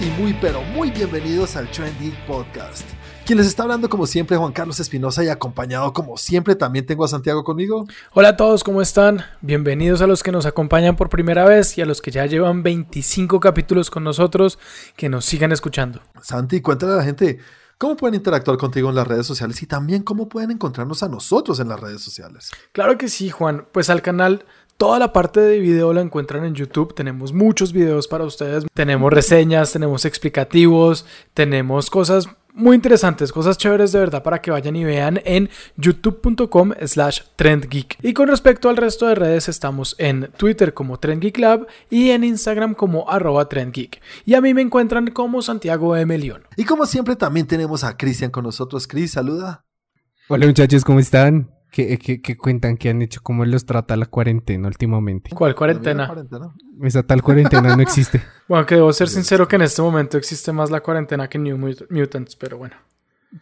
y muy pero muy bienvenidos al Trendy Podcast. Quien les está hablando como siempre Juan Carlos Espinosa y acompañado como siempre también tengo a Santiago conmigo. Hola a todos, ¿cómo están? Bienvenidos a los que nos acompañan por primera vez y a los que ya llevan 25 capítulos con nosotros, que nos sigan escuchando. Santi, cuéntale a la gente cómo pueden interactuar contigo en las redes sociales y también cómo pueden encontrarnos a nosotros en las redes sociales. Claro que sí, Juan. Pues al canal Toda la parte de video la encuentran en YouTube. Tenemos muchos videos para ustedes. Tenemos reseñas, tenemos explicativos, tenemos cosas muy interesantes, cosas chéveres de verdad para que vayan y vean en youtube.com slash trendgeek. Y con respecto al resto de redes estamos en Twitter como trendgeeklab y en Instagram como arroba trendgeek. Y a mí me encuentran como Santiago M. León. Y como siempre también tenemos a Cristian con nosotros. Cris, saluda. Hola muchachos, ¿cómo están? ¿Qué, cuentan que han hecho? ¿Cómo los trata la cuarentena últimamente? ¿Cuál cuarentena? Esa tal cuarentena no existe. Bueno, que debo ser sincero que en este momento existe más la cuarentena que New Mutants, pero bueno.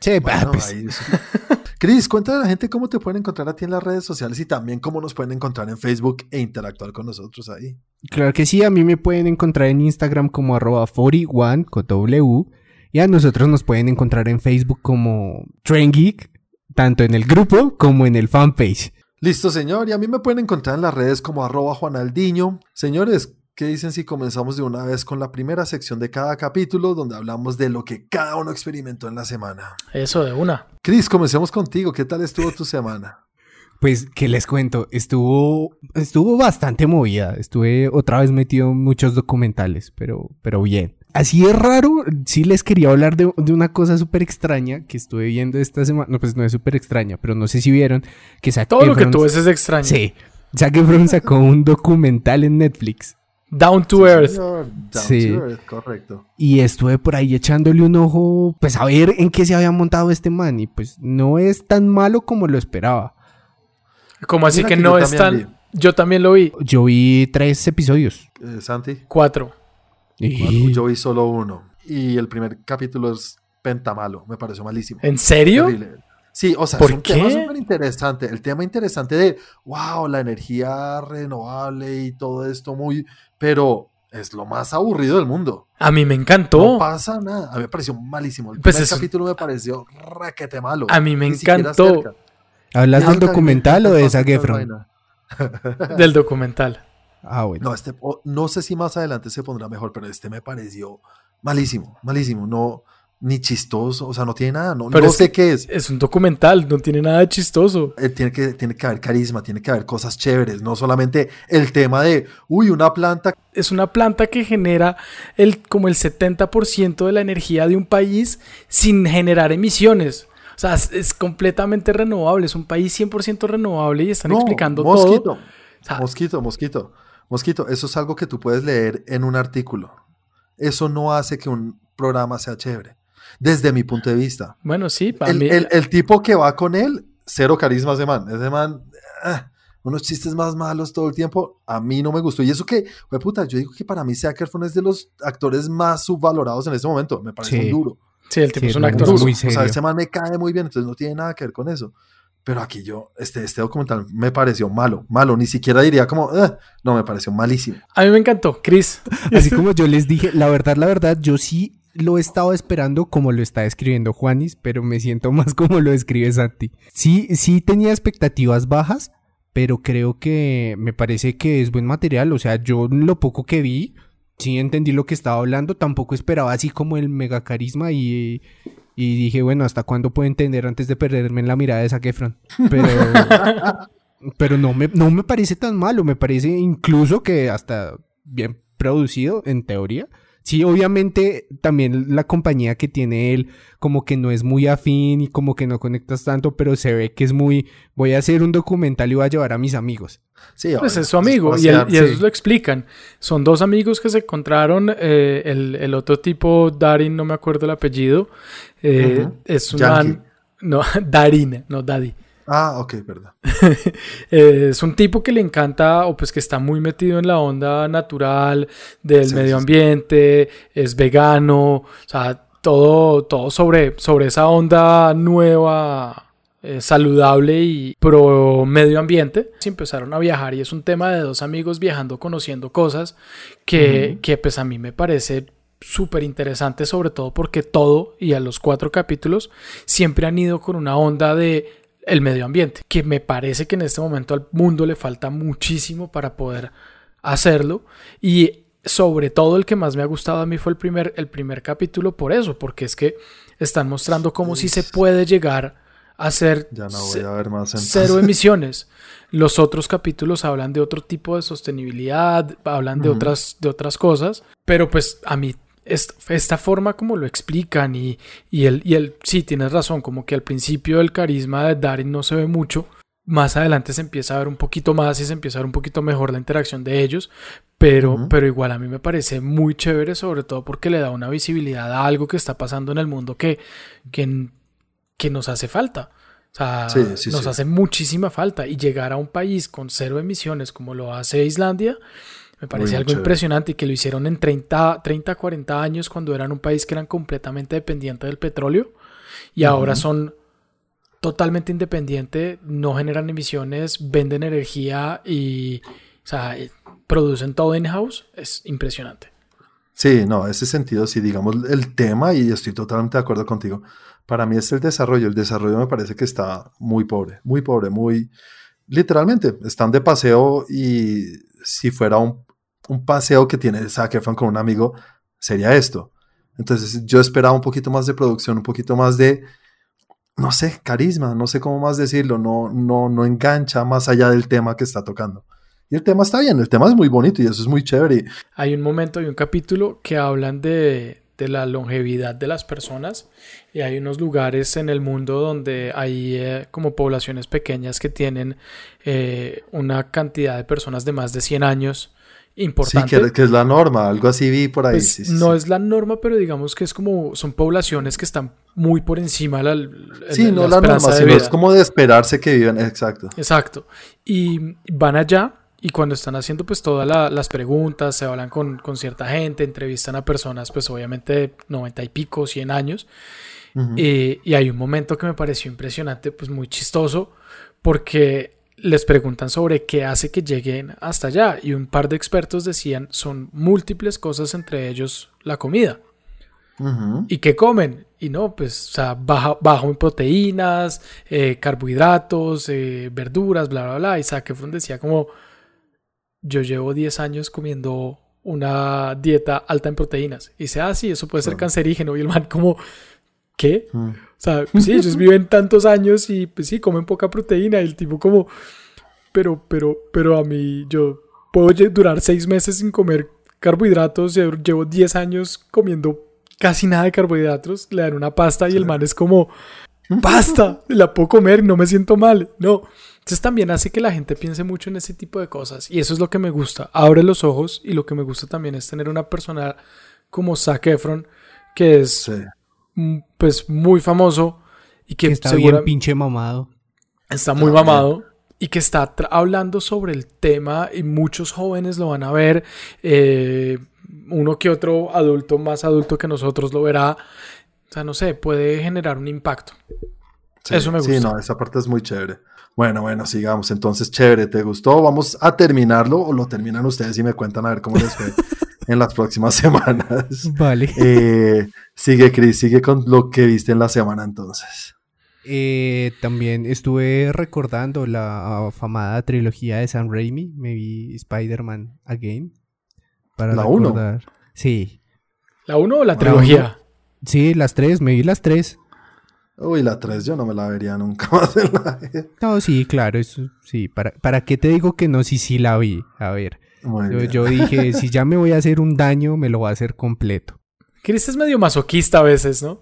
Che, pues. Cris, cuéntale a la gente cómo te pueden encontrar a ti en las redes sociales y también cómo nos pueden encontrar en Facebook e interactuar con nosotros ahí. Claro que sí, a mí me pueden encontrar en Instagram como arroba 41 con W y a nosotros nos pueden encontrar en Facebook como Train Geek tanto en el grupo como en el fanpage. Listo, señor. Y a mí me pueden encontrar en las redes como arroba Juanaldiño. Señores, ¿qué dicen si comenzamos de una vez con la primera sección de cada capítulo donde hablamos de lo que cada uno experimentó en la semana? Eso de una. Cris, comencemos contigo. ¿Qué tal estuvo tu semana? Pues, ¿qué les cuento? Estuvo, estuvo bastante movida. Estuve otra vez metido en muchos documentales, pero, pero bien así es raro, sí les quería hablar de, una cosa súper extraña que estuve viendo esta semana. No, pues no es súper extraña, pero no sé si vieron que Todo lo que tú ves es extraño. Sí. Zac Efron sacó un documental en Netflix. Down to Earth. Down sí. to Earth, correcto. Y estuve por ahí echándole un ojo, pues a ver en qué se había montado este man. Y pues no es tan malo como lo esperaba. Como así que, no es tan. Yo también lo vi. Yo vi tres episodios. Eh, Santi. Cuatro. Yo vi solo uno. Y el primer capítulo es pentamalo. Me pareció malísimo. ¿En serio? Sí, o sea, es un tema súper interesante. El tema interesante de, wow, la energía renovable y todo esto muy... Pero es lo más aburrido del mundo. A mí me encantó. No pasa nada. A mí me pareció malísimo. El pues primer capítulo me pareció raquete malo. A mí me encantó. ¿Hablas del documental o de esa Efron? del documental. Ah, no, este, no sé si más adelante se pondrá mejor, pero este me pareció malísimo, malísimo. No, ni chistoso, o sea, no tiene nada, no, no sé qué es. Es un documental, no tiene nada de chistoso. Eh, tiene, que, tiene que haber carisma, tiene que haber cosas chéveres, no solamente el tema de, uy, una planta. Es una planta que genera el, como el 70% de la energía de un país sin generar emisiones. O sea, es, completamente renovable, es un país 100% renovable y están explicando todo. mosquito, mosquito. Mosquito, eso es algo que tú puedes leer en un artículo. Eso no hace que un programa sea chévere, desde mi punto de vista. Bueno, sí, para el, mí... el, tipo que va con él, cero carisma ese man. Ese man, ah, unos chistes más malos todo el tiempo, a mí no me gustó. Y eso que, pues puta, yo digo que para mí Zac Efron es de los actores más subvalorados en este momento. Me parece muy duro. Sí, el tipo es un actor muy serio. O sea, ese man me cae muy bien, entonces no tiene nada que ver con eso. Pero aquí yo, este, este documental me pareció malo, malo, ni siquiera diría como, eh", no, me pareció malísimo. A mí me encantó, Chris. Así como yo les dije, la verdad, la verdad, yo sí lo he estado esperando como lo está escribiendo Juanis, pero me siento más como lo escribe Santi. Sí, sí tenía expectativas bajas, pero creo que me parece que es buen material. O sea, yo lo poco que vi, sí entendí lo que estaba hablando, tampoco esperaba así como el mega carisma y, y dije, bueno, ¿hasta cuándo puedo entender antes de perderme en la mirada de Zac Efron? Pero, pero no, me, no me parece tan malo, me parece incluso que hasta bien producido en teoría. Sí, obviamente también la compañía que tiene él como que no es muy afín y como que no conectas tanto, pero se ve que es muy, voy a hacer un documental y voy a llevar a mis amigos. Sí, pues es su amigo y, eso lo explican. Son dos amigos que se encontraron, eh, el, otro tipo, Darin, no me acuerdo el apellido, eh, es un no, Darin, no Daddy. Ah, ok, perdón. Eh, es un tipo que le encanta o pues que está muy metido en la onda natural del medio ambiente, es vegano, o sea, todo, todo sobre, sobre esa onda nueva. Eh, saludable y pro medio ambiente, se empezaron a viajar y es un tema de dos amigos viajando, conociendo cosas que, que pues a mí me parece súper interesante, sobre todo porque todo y a los cuatro capítulos siempre han ido con una onda de el medio ambiente, que me parece que en este momento al mundo le falta muchísimo para poder hacerlo y sobre todo el que más me ha gustado a mí fue el primer, el primer capítulo por eso, porque es que están mostrando cómo si se puede llegar a hacer cero emisiones. Los otros capítulos hablan de otro tipo de sostenibilidad, hablan de, otras, de otras cosas, pero pues a mí esta forma como lo explican y, y, el, y el, sí, tienes razón, como que al principio el carisma de Darin no se ve mucho, más adelante se empieza a ver un poquito más y se empieza a ver un poquito mejor la interacción de ellos, pero, pero igual a mí me parece muy chévere, sobre todo porque le da una visibilidad a algo que está pasando en el mundo que, que, que nos hace falta. O sea, nos hace muchísima falta. Y llegar a un país con cero emisiones como lo hace Islandia, me parece algo impresionante y que lo hicieron en 30, 30, 40 años cuando eran un país que eran completamente dependiente del petróleo y ahora son totalmente independientes, no generan emisiones, venden energía y eh, producen todo in-house. Es impresionante. Sí, no, ese sentido, sí, digamos el tema, y estoy totalmente de acuerdo contigo, para mí es el desarrollo. El desarrollo me parece que está muy pobre, muy pobre, muy... Literalmente, están de paseo y si fuera un un paseo que tiene Zac Efron con un amigo sería esto. Entonces yo esperaba un poquito más de producción, un poquito más de, no sé, carisma, no sé cómo más decirlo, no, no, no engancha más allá del tema que está tocando. Y el tema está bien, el tema es muy bonito y eso es muy chévere. Hay un momento, hay un capítulo que hablan de, de la longevidad de las personas y hay unos lugares en el mundo donde hay eh, como poblaciones pequeñas que tienen eh, una cantidad de personas de más de 100 años importante. Sí, que, es la norma, algo así vi por ahí. Pues, no es la norma, pero digamos que es como, son poblaciones que están muy por encima de la, Sí, no la, norma, sino es como de esperarse que vivan, exacto. Exacto. Y van allá y cuando están haciendo pues todas las preguntas, se hablan con, con, cierta gente, entrevistan a personas pues obviamente de 90 y pico, 100 años. Eh, y hay un momento que me pareció impresionante, pues muy chistoso, porque les preguntan sobre qué hace que lleguen hasta allá y un par de expertos decían son múltiples cosas, entre ellos la comida. ¿Y qué comen? Y no, pues, o sea, bajo en proteínas, eh, carbohidratos, eh, verduras, bla, bla, bla. Y Efron decía como, yo llevo 10 años comiendo una dieta alta en proteínas. Y dice, ah, sí, eso puede ser cancerígeno. Y el man como, ¿qué? Mm. O sea, pues sí, ellos viven tantos años y pues sí, comen poca proteína. Y el tipo como, pero, pero, pero a mí yo puedo durar seis meses sin comer carbohidratos. Llevo 10 años comiendo casi nada de carbohidratos. Le dan una pasta y el man es como, pasta, la puedo comer, no me siento mal. No. Entonces también hace que la gente piense mucho en ese tipo de cosas. Y eso es lo que me gusta. Abre los ojos y lo que me gusta también es tener una persona como Zac Efron, que es pues muy famoso y que, está bien pinche mamado. Está muy mamado y que está hablando sobre el tema y muchos jóvenes lo van a ver. Eh, uno que otro adulto más adulto que nosotros lo verá. O sea, no sé, puede generar un impacto. Eso me gusta. Sí, no, esa parte es muy chévere. Bueno, bueno, sigamos. Entonces, chévere, ¿te gustó? Vamos a terminarlo o lo terminan ustedes y me cuentan a ver cómo les fue. en las próximas semanas. Vale. Eh, sigue, Chris, sigue con lo que viste en la semana entonces. Eh, también estuve recordando la afamada trilogía de Sam Raimi. Me vi Spider-Man Again. Para ¿La 1? Sí. ¿La 1 o la trilogía? Sí, las tres, me vi las tres. Uy, la 3 yo no me la vería nunca más en la No, sí, claro, eso sí. ¿Para, ¿Para qué te digo que no? Sí, sí la vi. A ver. Yo, dije, si ya me voy a hacer un daño, me lo voy a hacer completo. Chris es medio masoquista a veces, ¿no?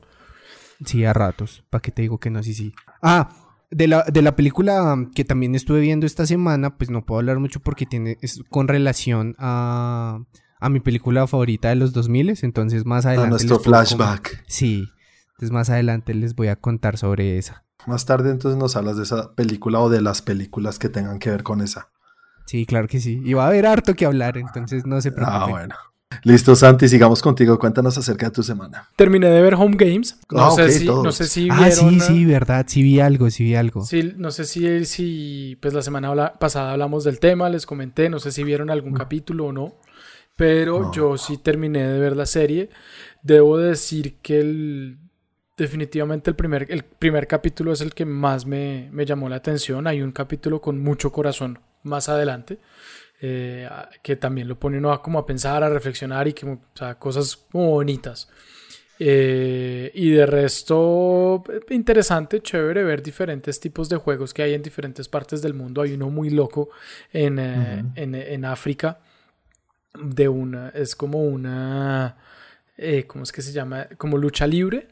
Sí, a ratos. ¿Para qué te digo que no? Sí, sí. Ah, de la, de la película que también estuve viendo esta semana, pues no puedo hablar mucho porque tiene es con relación a, a mi película favorita de los 2000, entonces más adelante... A nuestro flashback. Sí, entonces más adelante les voy a contar sobre esa. Más tarde entonces nos hablas de esa película o de las películas que tengan que ver con esa. Sí, claro que sí. Y va a haber harto que hablar, entonces no se preocupen. Ah, bueno. Listo, Santi, sigamos contigo. Cuéntanos acerca de tu semana. Terminé de ver Home Games. No, ah, sé, si, no sé si vieron. Ah, sí, sí, verdad. Sí vi algo, sí vi algo. Sí, no sé si, si pues la semana pasada hablamos del tema, les comenté. No sé si vieron algún capítulo o no. pero No. yo sí terminé de ver la serie. Debo decir que el, definitivamente el primer, el primer capítulo es el que más me, me llamó la atención. Hay un capítulo con mucho corazón más adelante. eh, que también lo pone uno a, como a pensar, a reflexionar y que, o sea, cosas como bonitas. Eh, y de resto, interesante, chévere ver diferentes tipos de juegos que hay en diferentes partes del mundo. Hay uno muy loco en, eh, en, en África de una, es como una, ¿cómo es que se llama? Como lucha libre,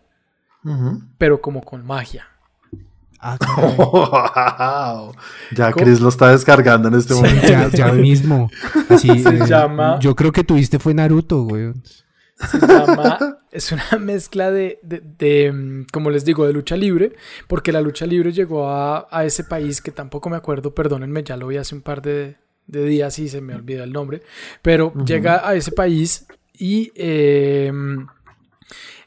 Pero como con magia. Ah. Wow. Ya ¿Cómo? Chris lo está descargando en este Sí, momento. ya, ya mismo. Así, Se eh, llama- Yo creo que tuviste fue Naruto, güey. Se llama, es una mezcla de, de- de, mm, como les digo, de lucha libre, porque la lucha libre llegó a, a ese país que tampoco me acuerdo, perdónenme, ya lo vi hace un par de, de días y se me olvida el nombre, pero llega a ese país y, eh,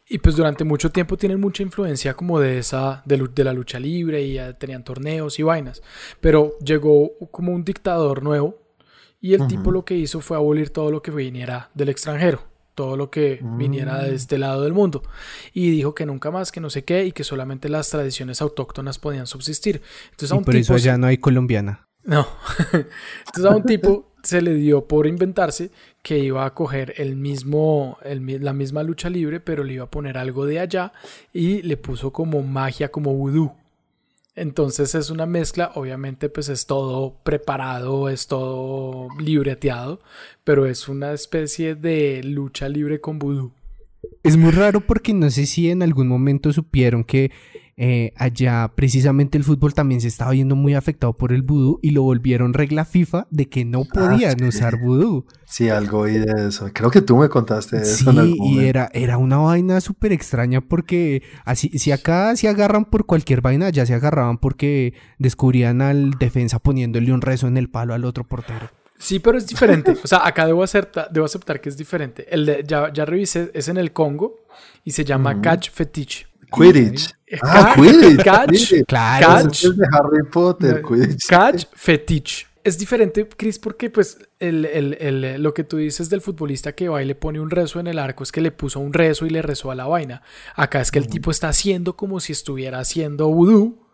y pues durante mucho tiempo tienen mucha influencia como de esa, de, la lucha libre y ya tenían torneos y vainas, pero llegó como un dictador nuevo y el tipo lo que hizo fue abolir todo lo que viniera del extranjero, todo lo que viniera de Mm. este lado del mundo. Y dijo que nunca más, que no sé qué, y que solamente las tradiciones autóctonas podían subsistir. Entonces a un por tipo eso se- allá no hay colombiana. no. Entonces a un tipo se le dio por inventarse que iba a coger el mismo, la misma lucha libre, pero le iba a poner algo de allá y le puso como magia, como vudú. Entonces es una mezcla, obviamente pues es todo preparado, es todo libreteado, pero es una especie de lucha libre con vudú. Es muy raro porque no sé si en algún momento supieron que eh, allá precisamente el fútbol también se estaba viendo muy afectado por el vudú y lo volvieron regla FIFA de que no podían sí. usar vudú. Sí, algo oí de eso. Creo que tú me contaste eso en Sí, algún y momento. era, era una vaina súper extraña porque así, si acá se agarran por cualquier vaina, ya se agarraban porque descubrían al defensa poniéndole un rezo en el palo al otro portero. Sí, pero es diferente. O sea, acá debo, acepta- debo aceptar que es diferente. El de- ya, ya revisé, es en el Congo y se llama. Catch Fetiche. Quidditch. Ah, Quidditch. Catch. Claro. Catch. Es de Harry Potter, Quidditch. Catch Fetiche. Es diferente, Chris, porque pues el, el- el- lo que tú dices del futbolista que va y le pone un rezo en el arco es que le puso un rezo y le rezó a la vaina. Acá es que el tipo está haciendo como si estuviera haciendo vudú.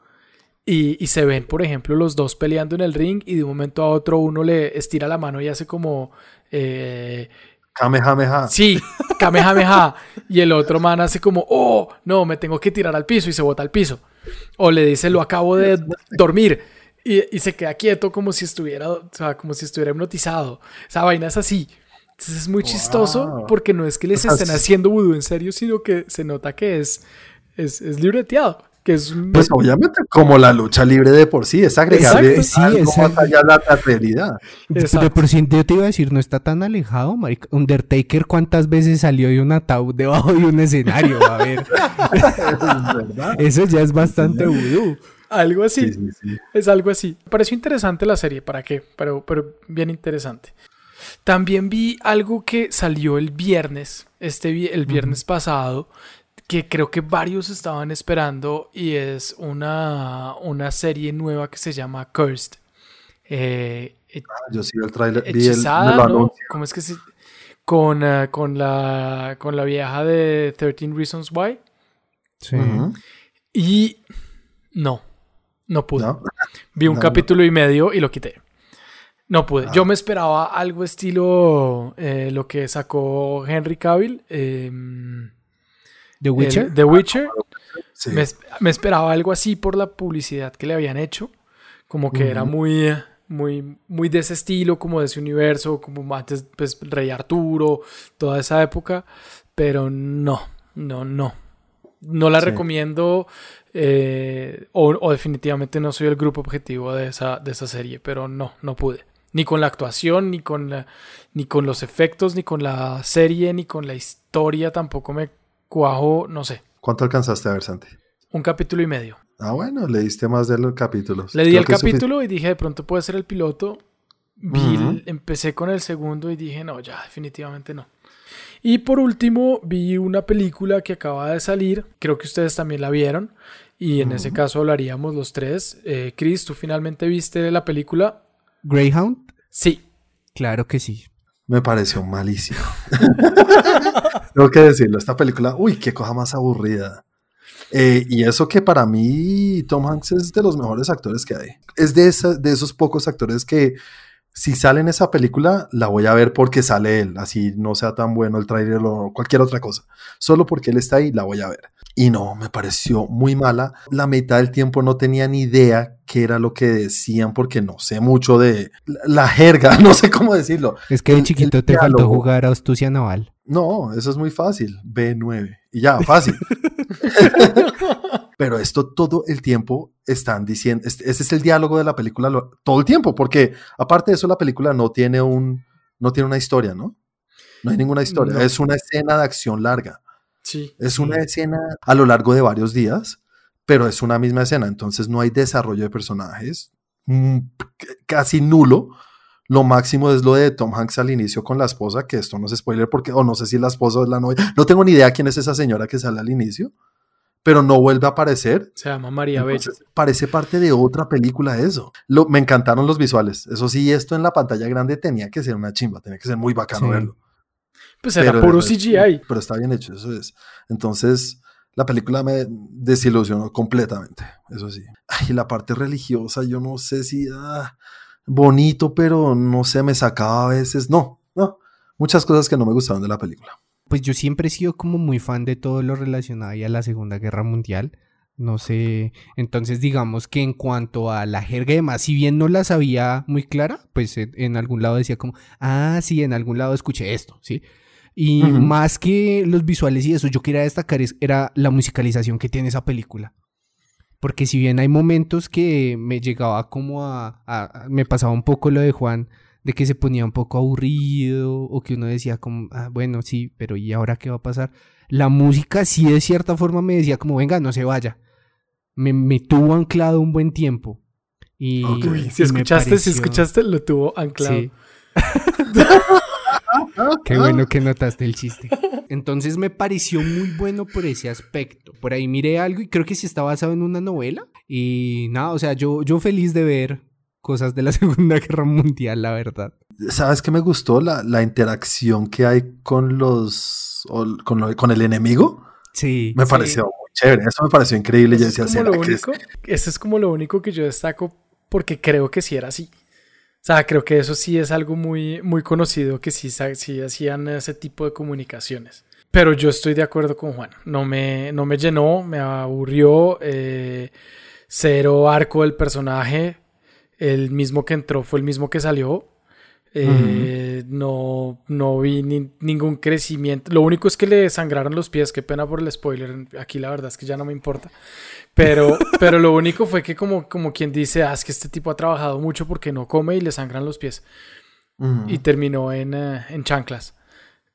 Y, y se ven, por ejemplo, los dos peleando en el ring y de un momento a otro uno le estira la mano y hace como... eh, Kamehameha. Sí, Kamehameha. Y el otro man hace como, oh, no, me tengo que tirar al piso y se bota al piso. O le dice, lo acabo de dormir. Y, y se queda quieto como si estuviera, o sea, como si estuviera hipnotizado. Esa vaina es así. Entonces es muy chistoso porque no es que les O estén haciendo vudú en serio, sino que se nota que es, es, es libreteado. Que es un- Pues obviamente como la lucha libre de por sí, es agregarle Exacto, sí, algo exacto. más allá de la realidad. Exacto. De por sí, yo te iba a decir, no está tan alejado, marica. Undertaker, ¿cuántas veces salió de un ataúd debajo de un escenario? A ver, Es verdad. eso ya es bastante vudú. algo así. Sí, sí, sí. Es algo así. Me pareció interesante la serie, ¿para qué? Pero, pero bien interesante. También vi algo que salió el viernes, este vi- el viernes pasado, que creo que varios estaban esperando y es una, una serie nueva que se llama Cursed. Eh, he- Yo sí el trailer, vi el, hechizada, ¿no? ¿Cómo es que se...? Con, eh, con, la, con la vieja de 13 Reasons Why. Sí. Y no, no pude. ¿No? Vi un No, capítulo y medio y lo quité. No pude. Ah. Yo me esperaba algo estilo eh, lo que sacó Henry Cavill. eh, ¿The Witcher? el- The Witcher. Sí. Me, me esperaba algo así por la publicidad que le habían hecho. Como que era muy, muy, muy de ese estilo, como de ese universo, como antes, pues, Rey Arturo, toda esa época. Pero no, no, no. No la Sí. recomiendo. eh, o, o definitivamente no soy el grupo objetivo de esa, de esa serie. Pero no, no pude. Ni con la actuación, ni con, la- ni con los efectos, ni con la serie, ni con la historia. Tampoco me cuajo, no sé. ¿Cuánto alcanzaste a ver, Santi? Un capítulo y medio. Ah, bueno, leíste más de los capítulos. Le di Creo el capítulo y dije, de pronto puede ser el piloto. Vi empecé con el segundo y dije, no, ya, definitivamente no. Y por último, vi una película que acaba de salir. Creo que ustedes también la vieron. Y en ese caso hablaríamos los tres. Eh, Chris, ¿tú finalmente viste la película? ¿Greyhound? Sí. Claro que sí. Me pareció malísimo. Tengo que decirlo, esta película, uy, qué cosa más aburrida. Eh, y eso que para mí Tom Hanks es de los mejores actores que hay. Es de, de esos pocos actores que si sale en esa película, la voy a ver porque sale él, así no sea tan bueno el trailer o cualquier otra cosa. Solo porque él está ahí, la voy a ver. Y no, me pareció muy mala. La mitad del tiempo no tenía ni idea qué era lo que decían porque no sé mucho de la jerga, no sé cómo decirlo. Es que de chiquito te faltó jugar a Astucia Naval. No, eso es muy fácil. B9. Y ya, fácil. Pero esto todo el tiempo están diciendo, ese es el diálogo de la película todo el tiempo, porque aparte de eso la película no tiene un, no tiene una historia, ¿no? No hay ninguna historia, es una escena de acción larga. Sí. Es una escena a lo largo de varios días, pero es una misma escena, entonces no hay desarrollo de personajes, mm, casi nulo. Lo máximo es lo de Tom Hanks al inicio con la esposa, que esto no es spoiler porque, o no sé si la esposa o la novia, no tengo ni idea quién es esa señora que sale al inicio, pero no vuelve a aparecer. Se llama María Bella. Parece parte de otra película eso. Lo, me encantaron los visuales. Eso sí, esto en la pantalla grande tenía que ser una chimba, tenía que ser muy bacano verlo. Pues era puro CGI. Pero está bien hecho, eso es. Entonces, la película me desilusionó completamente, eso sí. Ay, la parte religiosa, yo no sé si... Ah, bonito, pero no sé, me sacaba a veces. No, no. Muchas cosas que no me gustaron de la película pues yo siempre he sido como muy fan de todo lo relacionado a la Segunda Guerra Mundial. No sé, entonces digamos que en cuanto a la jerga y demás, si bien no la sabía muy clara, pues en, algún lado decía como, ah, sí, en algún lado escuché esto, ¿sí? Y más que los visuales y eso, yo quería destacar es, era la musicalización que tiene esa película. Porque si bien hay momentos que me llegaba como a me pasaba un poco lo de Juan, de que se ponía un poco aburrido o que uno decía como, ah, bueno, sí, pero ¿y ahora qué va a pasar? La música sí de cierta forma me decía como, venga, no se vaya. Me, me tuvo anclado un buen tiempo. Y, si escuchaste, si escuchaste, lo tuvo anclado. Sí. Qué bueno que notaste el chiste. Entonces me pareció muy bueno por ese aspecto. Por ahí miré algo y creo que sí está basado en una novela. Y nada, o sea, yo, yo feliz de ver cosas de la Segunda Guerra Mundial, la verdad. ¿Sabes qué me gustó? La, la interacción que hay con los. con, con el enemigo. Sí. Me pareció muy chévere. Eso me pareció increíble. Yo decía, lo único, Eso es como lo único que yo destaco porque creo que sí era así. O sea, creo que eso sí es algo muy, muy conocido que sí, sí hacían ese tipo de comunicaciones. Pero yo estoy de acuerdo con Juan. No me, no me llenó, me aburrió. Eh, cero arco del personaje el mismo que entró fue el mismo que salió. Eh, no, no vi ningún crecimiento. Lo único es que le sangraron los pies. Qué pena por el spoiler. Aquí la verdad es que ya no me importa. Pero, pero lo único fue que como, como quien dice, ah, es que este tipo ha trabajado mucho porque no come y le sangran los pies. Y terminó en, eh, en chanclas.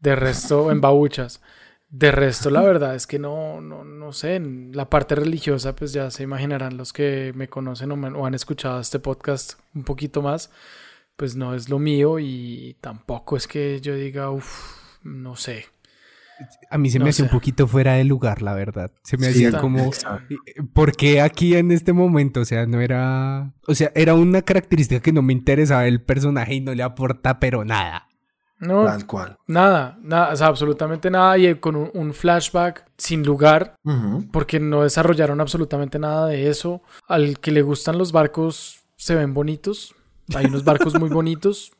De resto, en babuchas. De resto, la verdad es que no, no, no sé, en la parte religiosa, pues ya se imaginarán los que me conocen o, han escuchado este podcast un poquito más, pues no es lo mío y tampoco es que yo diga, uff, no sé. A mí se me hace un poquito fuera de lugar, la verdad. Se me hacía como, ¿por qué aquí en este momento? O sea, no era, o sea, era una característica que no me interesaba el personaje y no le aporta, pero nada. No, Tal cual. Nada, nada, o sea, absolutamente nada. Y con un, flashback sin lugar, porque no desarrollaron absolutamente nada de eso. Al que le gustan los barcos, se ven bonitos. Hay unos barcos muy bonitos.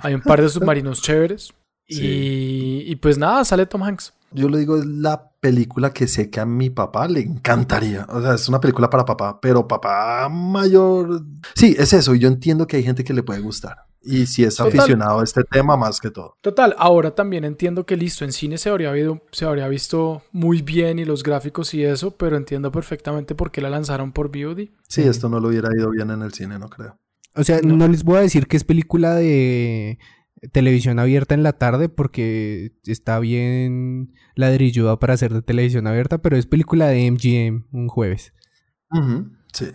Hay un par de submarinos chéveres. Y, y, pues nada, sale Tom Hanks. Yo le digo, es la película que sé que a mi papá le encantaría. O sea, es una película para papá, pero papá mayor. Sí, es eso. Y yo entiendo que hay gente que le puede gustar. Y si es aficionado a este tema más que todo. Total, ahora también entiendo que listo, en cine se habría, se habría visto muy bien y los gráficos y eso, pero entiendo perfectamente por qué la lanzaron por VOD. Sí, esto no lo hubiera ido bien en el cine, no creo. O sea, no, les voy a decir que es película de televisión abierta en la tarde porque está bien ladrilluda para hacer de televisión abierta, pero es película de MGM un jueves. sí,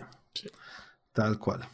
tal cual.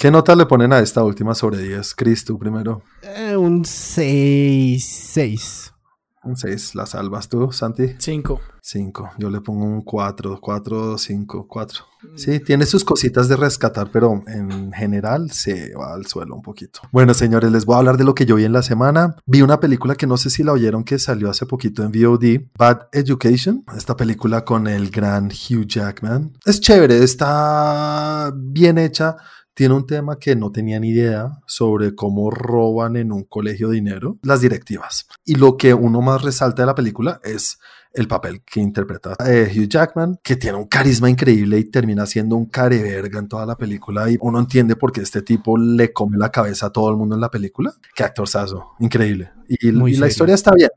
¿Qué nota le ponen a esta última sobre 10? Chris, tú primero. Eh, un 6. 6. Un 6, la salvas tú, Santi. 5. 5. Yo le pongo un 4, 4, 5, 4. Sí, tiene sus cositas de rescatar, pero en general se va al suelo un poquito. Bueno, señores, les voy a hablar de lo que yo vi en la semana. Vi una película que no sé si la oyeron que salió hace poquito en VOD, Bad Education. Esta película con el gran Hugh Jackman. Es chévere, está bien hecha tiene un tema que no tenía ni idea sobre cómo roban en un colegio dinero las directivas. Y lo que uno más resalta de la película es el papel que interpreta eh, Hugh Jackman, que tiene un carisma increíble y termina siendo un careverga en toda la película y uno entiende por qué este tipo le come la cabeza a todo el mundo en la película. Qué actorzazo, increíble. Y, y la historia está bien.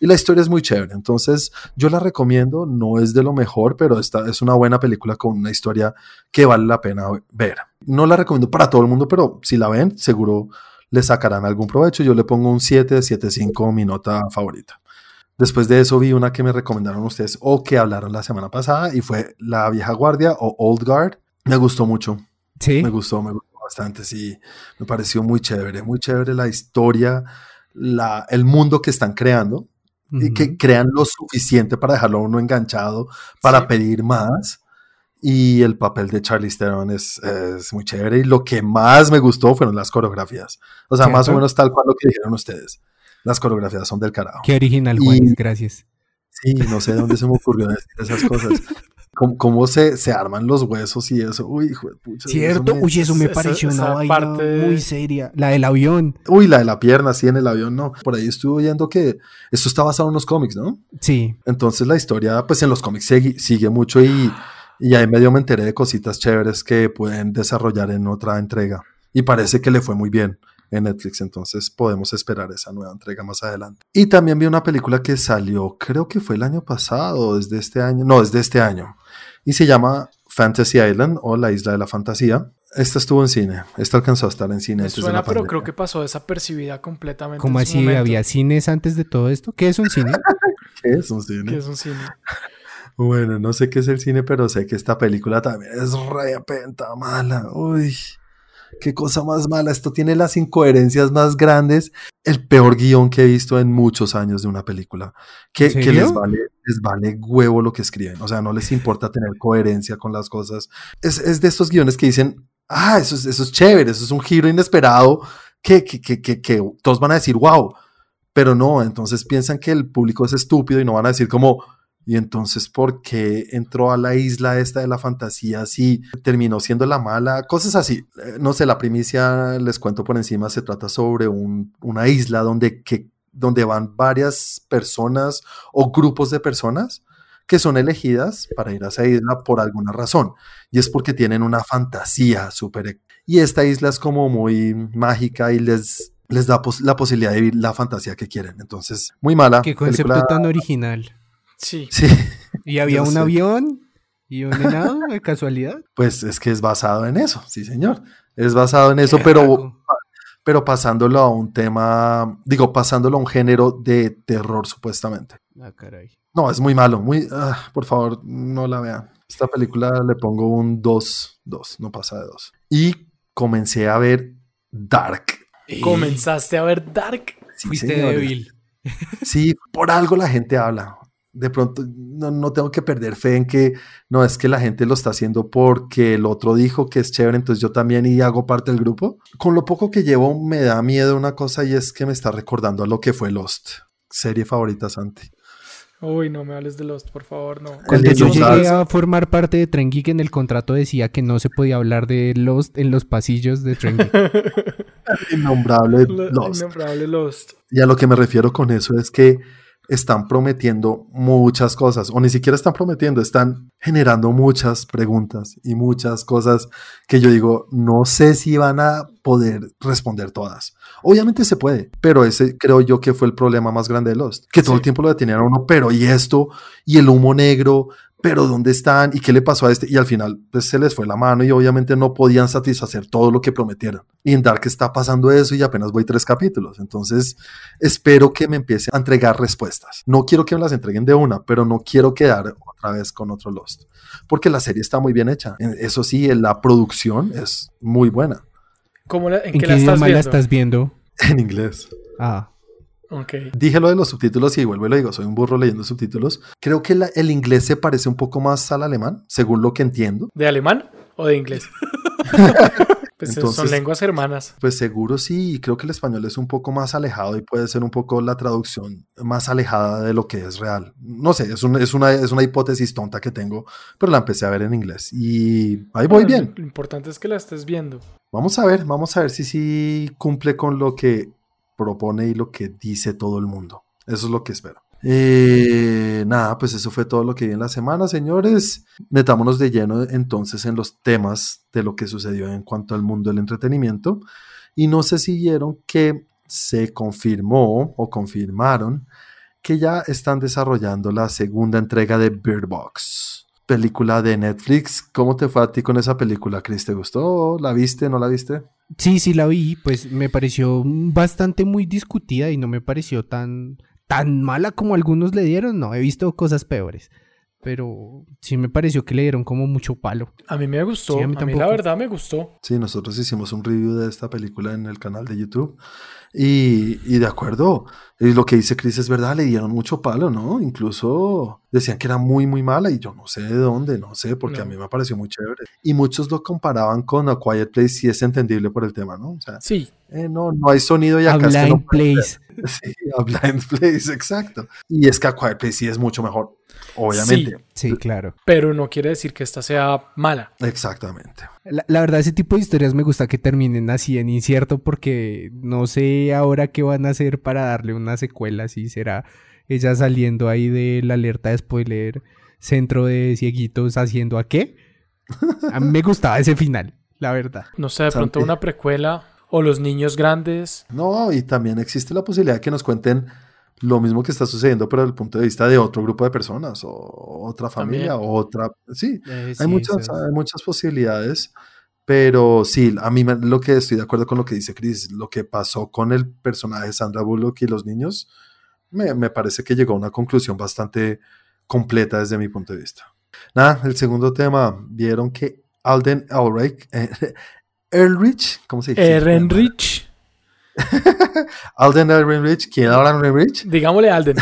Y la historia es muy chévere. Entonces, yo la recomiendo. No es de lo mejor, pero esta es una buena película con una historia que vale la pena ver. No la recomiendo para todo el mundo, pero si la ven, seguro le sacarán algún provecho. Yo le pongo un 7 de 7.5, mi nota favorita. Después de eso vi una que me recomendaron ustedes o que hablaron la semana pasada y fue La Vieja Guardia o Old Guard. Me gustó mucho. Sí. Me gustó, me gustó bastante, sí. Me pareció muy chévere, muy chévere la historia, la, el mundo que están creando y que crean lo suficiente para dejarlo a uno enganchado, para pedir más. Y el papel de Charlie Theron es, es, muy chévere. Y lo que más me gustó fueron las coreografías. O sea, más o menos tal cual lo que dijeron ustedes. Las coreografías son del carajo. Qué original, Juan, gracias. Sí, no sé de dónde se me ocurrió decir esas cosas. Cómo, cómo se, se, arman los huesos y eso. Uy, hijo de pucha. Cierto, eso me, uy, eso me pareció esa, esa una vaina parte... muy seria. La del avión. Uy, la de la pierna, sí, en el avión, no. Por ahí estuve oyendo que esto está basado en los cómics, ¿no? Sí. Entonces la historia, pues en los cómics sigue, sigue mucho y, y ahí medio me enteré de cositas chéveres que pueden desarrollar en otra entrega. Y parece que le fue muy bien en Netflix, entonces podemos esperar esa nueva entrega más adelante. Y también vi una película que salió, creo que fue el año pasado, desde este año, no, desde este año, y se llama Fantasy Island o la Isla de la Fantasía. Esta estuvo en cine, esta alcanzó a estar en cine. Me antes suena, de la pero creo que pasó desapercibida completamente. ¿Cómo así? momento. ¿Había cines antes de todo esto? ¿Qué es un cine? ¿Qué es un cine? ¿Qué es un cine? Bueno, no sé qué es el cine, pero sé que esta película también es repenta mala. Uy, qué cosa más mala. Esto tiene las incoherencias más grandes. El peor guion que he visto en muchos años de una película. Que, que les, vale, les vale huevo lo que escriben. O sea, no les importa tener coherencia con las cosas. Es, es de estos guiones que dicen, ah, eso es, eso es chévere, eso es un giro inesperado que, que, que, que, que todos van a decir, wow. Pero no, entonces piensan que el público es estúpido y no van a decir como, y entonces, ¿por qué entró a la isla esta de la fantasía si terminó siendo la mala? Cosas así. Eh, No sé, la primicia, les cuento por encima, se trata sobre un, una isla donde, que, donde van varias personas o grupos de personas que son elegidas para ir a esa isla por alguna razón. Y es porque tienen una fantasía súper... Y esta isla es como muy mágica y les, les da pos la posibilidad de vivir la fantasía que quieren. Entonces, muy mala. Qué concepto película... tan original. Sí. Sí. ¿Y había un sé. avión? ¿Y un helado de casualidad? Pues es que es basado en eso, sí, señor. Es basado en eso, pero, pero pasándolo a un tema, digo, pasándolo a un género de terror, supuestamente. Ah, caray. No, es muy malo, muy, ah, por favor, no la vean. Esta película le pongo un 2, 2, no pasa de 2. Y comencé a ver Dark. ¿Comenzaste a ver Dark? Sí, Fuiste débil. Sí, por algo la gente habla de pronto no, no, tengo que perder fe en que no es que la gente lo está haciendo porque el otro dijo que es chévere, entonces yo también y hago parte del grupo. Con lo poco que llevo me da miedo una cosa y es que me está recordando a lo que fue Lost. Serie favorita, Santi. Uy, no me hables de Lost, por favor, no. Cuando yo llegué a formar parte de Tren Geek, en el contrato decía que no se podía hablar de Lost en los pasillos de Tren Geek. Innombrable Lost. Innombrable Lost. Y a lo que me refiero con eso es que están prometiendo muchas cosas, o ni siquiera están prometiendo, están generando muchas preguntas y muchas cosas que yo digo, no sé si van a poder responder todas. Obviamente se puede, pero ese creo yo que fue el problema más grande de Lost, que todo sí. el tiempo lo detenían a uno, pero y esto, y el humo negro, pero ¿dónde están? ¿Y qué le pasó a este? Y al final pues se les fue la mano y obviamente no podían satisfacer todo lo que prometieron. Y en Dark está pasando eso y apenas voy tres capítulos. Entonces espero que me empiece a entregar respuestas. No quiero que me las entreguen de una, pero no quiero quedar otra vez con otro Lost. Porque la serie está muy bien hecha. Eso sí, la producción es muy buena. ¿Cómo la, ¿En, ¿En qué, qué la, estás la estás viendo? En inglés. Ah. Ok. Dije lo de los subtítulos y vuelvo y lo digo, soy un burro leyendo subtítulos. Creo que la- el inglés se parece un poco más al alemán, según lo que entiendo. ¿De alemán o de inglés? pues son lenguas hermanas. Pues seguro sí, y creo que el español es un poco más alejado y puede ser un poco la traducción más alejada de lo que es real. No sé, es, un- es, una, es una hipótesis tonta que tengo, pero la empecé a ver en inglés y ahí voy Bueno, bien. Lo importante es que la estés viendo. Vamos a ver, vamos a ver si sí cumple con lo que propone y lo que dice todo el mundo. Eso es lo que espero. Eh, nada, pues eso fue todo lo que vi en la semana, señores. Metámonos de lleno entonces en los temas de lo que sucedió en cuanto al mundo del entretenimiento. Y no sé si vieron que se confirmó o confirmaron que ya están desarrollando la segunda entrega de Bird Box, película de Netflix. ¿Cómo te fue a ti con esa película, Chris? ¿Te gustó? ¿La viste? ¿No la viste? Sí, sí la vi, pues me pareció bastante muy discutida y no me pareció tan, tan mala como algunos le dieron. No, he visto cosas peores. Pero sí me pareció que le dieron como mucho palo. A mí me gustó. Sí, a a, mí mí la verdad me gustó. Sí, nosotros hicimos un review de esta película en el canal de YouTube. Y, y de acuerdo, y lo que dice Chris es verdad, le dieron mucho palo, ¿no? Incluso decían que era muy, muy mala y yo no sé de dónde, no sé, porque No. a mí me pareció muy chévere. Y muchos lo comparaban con A Quiet Place y es entendible por el tema, ¿no? O sea, Sí, eh, no, no hay sonido y A acá es que Blind no- Place. Sí, a Blind Place, exacto. Y es que A Quiet Place sí es mucho mejor, obviamente. Sí, claro. pero no quiere decir que esta sea mala. Exactamente. La, la verdad, ese tipo de historias me gusta que terminen así en incierto porque no sé ahora qué van a hacer para darle una secuela. Si será ella saliendo ahí de la alerta de spoiler, centro de cieguitos haciendo a qué. A mí me gustaba ese final, la verdad. No sé, de pronto una precuela o los niños grandes. No, y también existe la posibilidad de que nos cuenten lo mismo que está sucediendo, pero desde el punto de vista de otro grupo de personas, o otra familia, También. o otra. Sí, Eh, hay, muchas, hay muchas posibilidades, pero sí, a mí lo que estoy de acuerdo con lo que dice Chris, lo que pasó con el personaje de Sandra Bullock y los niños, me, me parece que llegó a una conclusión bastante completa desde mi punto de vista. Nada, el segundo tema, vieron que Alden Elric, eh, Elrich, ¿cómo se dice? Ehrenrich. Alden Ehrenreich, ¿quién Alden Ehrenreich? Digámosle Alden.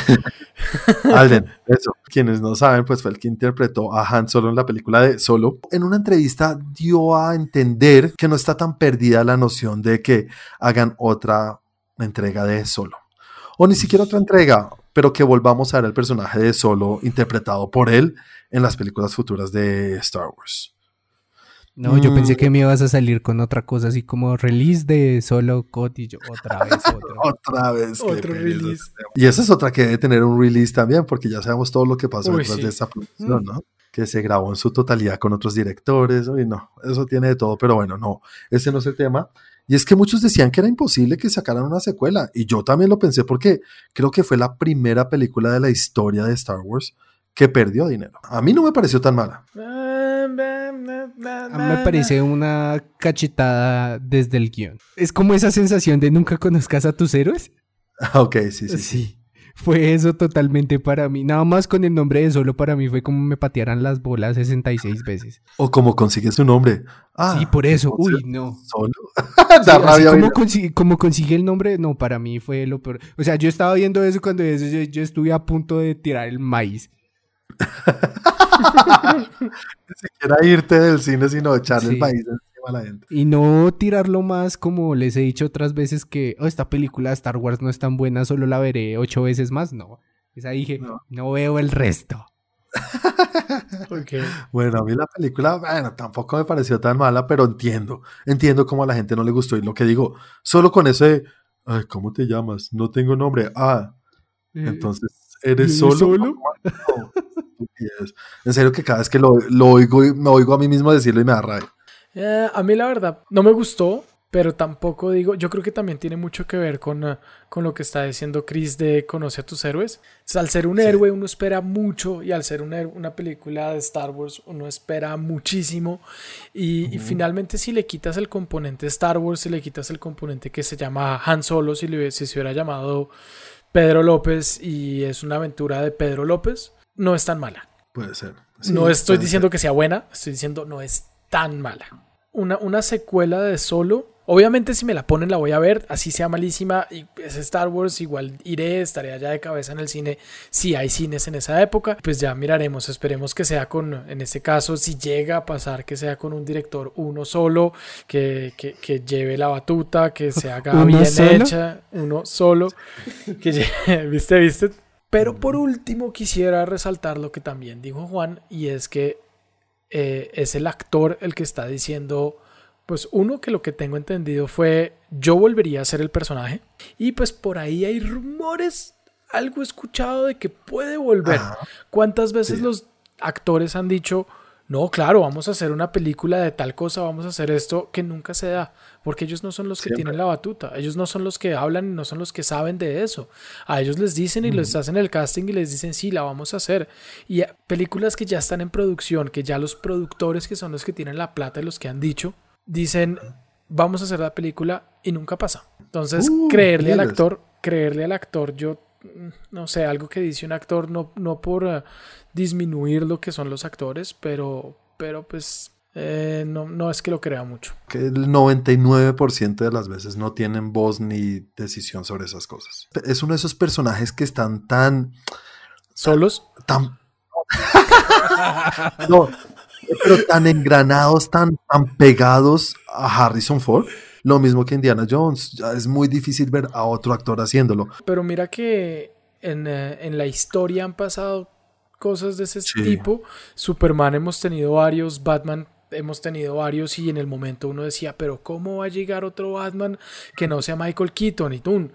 Alden, eso. Quienes no saben, pues fue el que interpretó a Han Solo en la película de Solo. En una entrevista dio a entender que no está tan perdida la noción de que hagan otra entrega de Solo. O ni siquiera otra entrega, pero que volvamos a ver el personaje de Solo interpretado por él en las películas futuras de Star Wars. No, yo Mm. pensé que me ibas a salir con otra cosa así como release de solo Cot y yo otra vez. Otra vez. Otro release. ese tema. Y esa es otra que debe tener un release también, porque ya sabemos todo lo que pasó Uy, detrás sí. de esa producción, ¿no? Que se grabó en su totalidad con otros directores. Uy, no, eso tiene de todo, pero bueno, no, ese no es el tema. Y es que muchos decían que era imposible que sacaran una secuela. Y yo también lo pensé porque creo que fue la primera película de la historia de Star Wars que perdió dinero. A mí no me pareció tan mala. A mí me parece una cachetada desde el guion. Es como esa sensación de nunca conozcas a tus héroes. ok, sí, sí, sí. Fue eso totalmente para mí. Nada más con el nombre de solo para mí fue como me patearan las bolas 66 veces. O como consigue su nombre. Ah, sí, por eso. Uy, no. Solo. Sí, da así rabia. como, consi- como consigue el nombre, no, para mí fue lo peor. O sea, yo estaba viendo eso cuando eso, yo, yo estuve a punto de tirar el maíz. Ni siquiera irte del cine, sino echarle el país encima a la gente. Y no tirarlo más como les he dicho otras veces que "Oh, esta película de Star Wars no es tan buena, solo la veré ocho veces más. No. Esa dije, No. no, veo el resto. Bueno, a mí la película, bueno, tampoco me pareció tan mala, pero entiendo, entiendo cómo a la gente no le gustó. Y lo que digo, solo con ese, ay, ¿cómo te llamas? No tengo nombre. Ah, entonces, ¿eres ¿eres solo? solo? No, estupidez. en serio que cada vez que lo, lo oigo, me oigo a mí mismo decirlo y me da rabia. Eh, a mí la verdad no me gustó, pero tampoco digo, yo creo que también tiene mucho que ver con, eh, con lo que está diciendo Chris de conoce a tus héroes. O sea, al ser un Sí. héroe uno espera mucho y al ser un una película de Star Wars uno espera muchísimo y, finalmente si le quitas el componente Star Wars, si le quitas el componente que se llama Han Solo, si, le, si se hubiera llamado Pedro López y es una aventura de Pedro López, no es tan mala. Puede ser. Sí, no estoy diciendo que sea buena, estoy diciendo no es tan mala. Una, una secuela de Solo Obviamente si me la ponen la voy a ver, así sea malísima y es Star Wars, igual iré, estaré allá de cabeza en el cine si hay cines en esa época, pues ya miraremos, esperemos que sea con, en este caso, si llega a pasar que sea con un director uno solo, que, que, lleve la batuta, que se haga bien hecha, uno solo, que lleve, viste, viste. Pero por último quisiera resaltar lo que también dijo Juan y es que eh, es el actor el que está diciendo pues uno que lo que tengo entendido fue yo volvería a ser el personaje y pues por ahí hay rumores, algo escuchado de que puede volver. ¿Cuántas veces los actores han dicho, no, claro, vamos a hacer una película de tal cosa, vamos a hacer esto que nunca se da, porque ellos no son los que tienen la batuta, ellos no son los que hablan, no son los que saben de eso. A ellos les dicen y les hacen el casting y les dicen, sí, la vamos a hacer. Y películas que ya están en producción, que ya los productores que son los que tienen la plata y los que han dicho, dicen, vamos a hacer la película y nunca pasa. Entonces, uh, creerle al actor, creerle al actor, yo mm, no sé, algo que dice un actor, no, no por eh, disminuir lo que son los actores, pero, pero pues eh, no, no es que lo crea mucho. Que el 99% de las veces no tienen voz ni decisión sobre esas cosas. Es uno de esos personajes que están tan... ¿Solos? Tan... no, pero tan engranados, tan, tan pegados a Harrison Ford. Lo mismo que Indiana Jones. Ya es muy difícil ver a otro actor haciéndolo. Pero mira que en, eh, en la historia han pasado cosas de ese tipo. Superman hemos tenido varios, Batman hemos tenido varios y en el momento uno decía, pero ¿cómo va a llegar otro Batman que no sea Michael Keaton? Y tú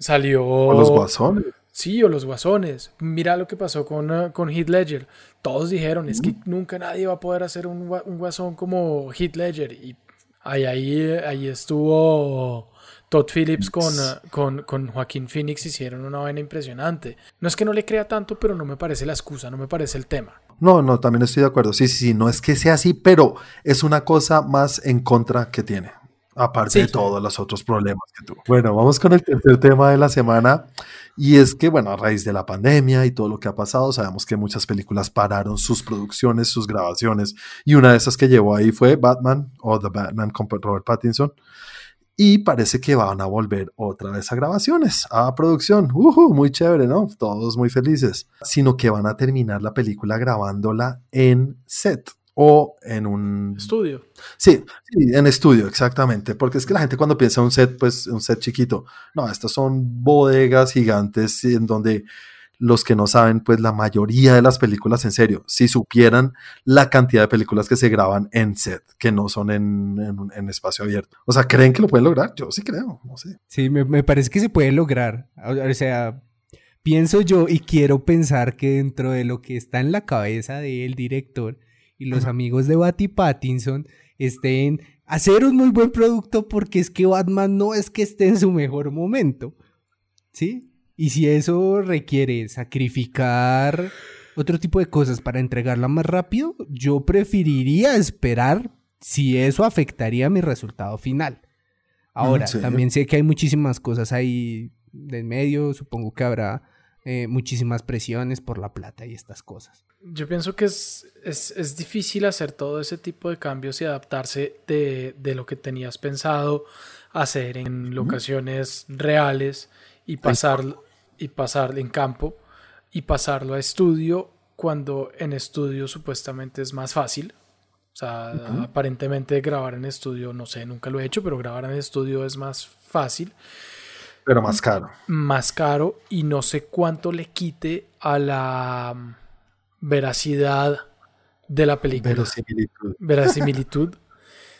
salió... O los guasones. Sí, o los guasones. Mira lo que pasó con, uh, con Heath Ledger. Todos dijeron, es que nunca nadie va a poder hacer un, un guasón como Heath Ledger. Y ahí, ahí, ahí estuvo Todd Phillips con, uh, con, con, Joaquín Phoenix. Hicieron una vaina impresionante. No es que no le crea tanto, pero no me parece la excusa, no me parece el tema. No, no, también estoy de acuerdo. Sí, sí, sí, no es que sea así, pero es una cosa más en contra que tiene. Aparte de todos los otros problemas que tuvo. Bueno, vamos con el tercer tema de la semana. Y es que, bueno, a raíz de la pandemia y todo lo que ha pasado, sabemos que muchas películas pararon sus producciones, sus grabaciones. Y una de esas que llevó ahí fue Batman o The Batman con Robert Pattinson. Y parece que van a volver otra vez a grabaciones, a producción. Uh, muy chévere, ¿no? Todos muy felices. Sino que van a terminar la película grabándola en set o en un estudio. Sí, en estudio, exactamente, porque es que la gente cuando piensa en un set, pues un set chiquito, no, estas son bodegas gigantes en donde los que no saben, pues la mayoría de las películas, en serio, si supieran la cantidad de películas que se graban en set, que no son en, en, espacio abierto. O sea, ¿creen que lo pueden lograr? Yo sí creo, no sé. Sí, me, me parece que se puede lograr. O sea, pienso yo y quiero pensar que dentro de lo que está en la cabeza del director, y los amigos de Batty Pattinson estén hacer un muy buen producto porque es que Batman no es que esté en su mejor momento. ¿Sí? Y si eso requiere sacrificar otro tipo de cosas para entregarla más rápido, yo preferiría esperar si eso afectaría mi resultado final. Ahora, también sé que hay muchísimas cosas ahí en medio, supongo que habrá eh, muchísimas presiones por la plata y estas cosas. Yo pienso que es, es, difícil hacer todo ese tipo de cambios y adaptarse de, lo que tenías pensado hacer en locaciones reales y pasar, y pasar en campo y pasarlo a estudio cuando en estudio supuestamente es más fácil. O sea, aparentemente grabar en estudio, no sé, nunca lo he hecho, pero grabar en estudio es más fácil. Pero más caro. Más caro y no sé cuánto le quite a la mm, veracidad de la película. Verosimilitud. Verasimilitud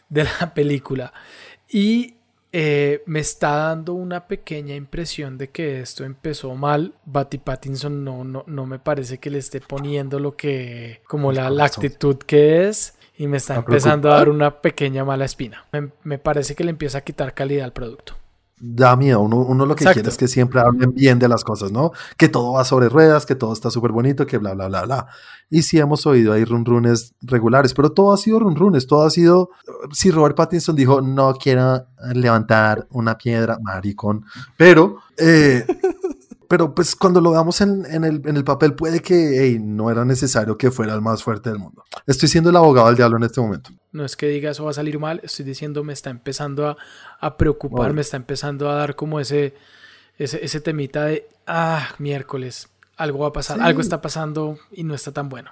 de la película. Y eh, me está dando una pequeña impresión de que esto empezó mal. Batty Pattinson no, no, no me parece que le esté poniendo lo que, como la, la actitud que es. Y me está empezando a dar una pequeña mala espina. me parece que le empieza a quitar calidad al producto da miedo. Uno, uno lo que quiere es que siempre hablen bien de las cosas, ¿no? Que todo va sobre ruedas, que todo está súper bonito, que bla, bla, bla, bla. Y sí hemos oído ahí run runes regulares, pero todo ha sido run runes, todo ha sido. Si Robert Pattinson dijo, no quiero levantar una piedra, maricón, pero. Eh, pero pues cuando lo veamos en, en el, en el papel puede que hey, no era necesario que fuera el más fuerte del mundo. Estoy siendo el abogado del diablo en este momento. No es que diga eso va a salir mal, estoy diciendo me está empezando a, a preocupar, me está empezando a dar como ese, ese, ese temita de, ah, miércoles, algo va a pasar, Sí. algo está pasando y no está tan bueno.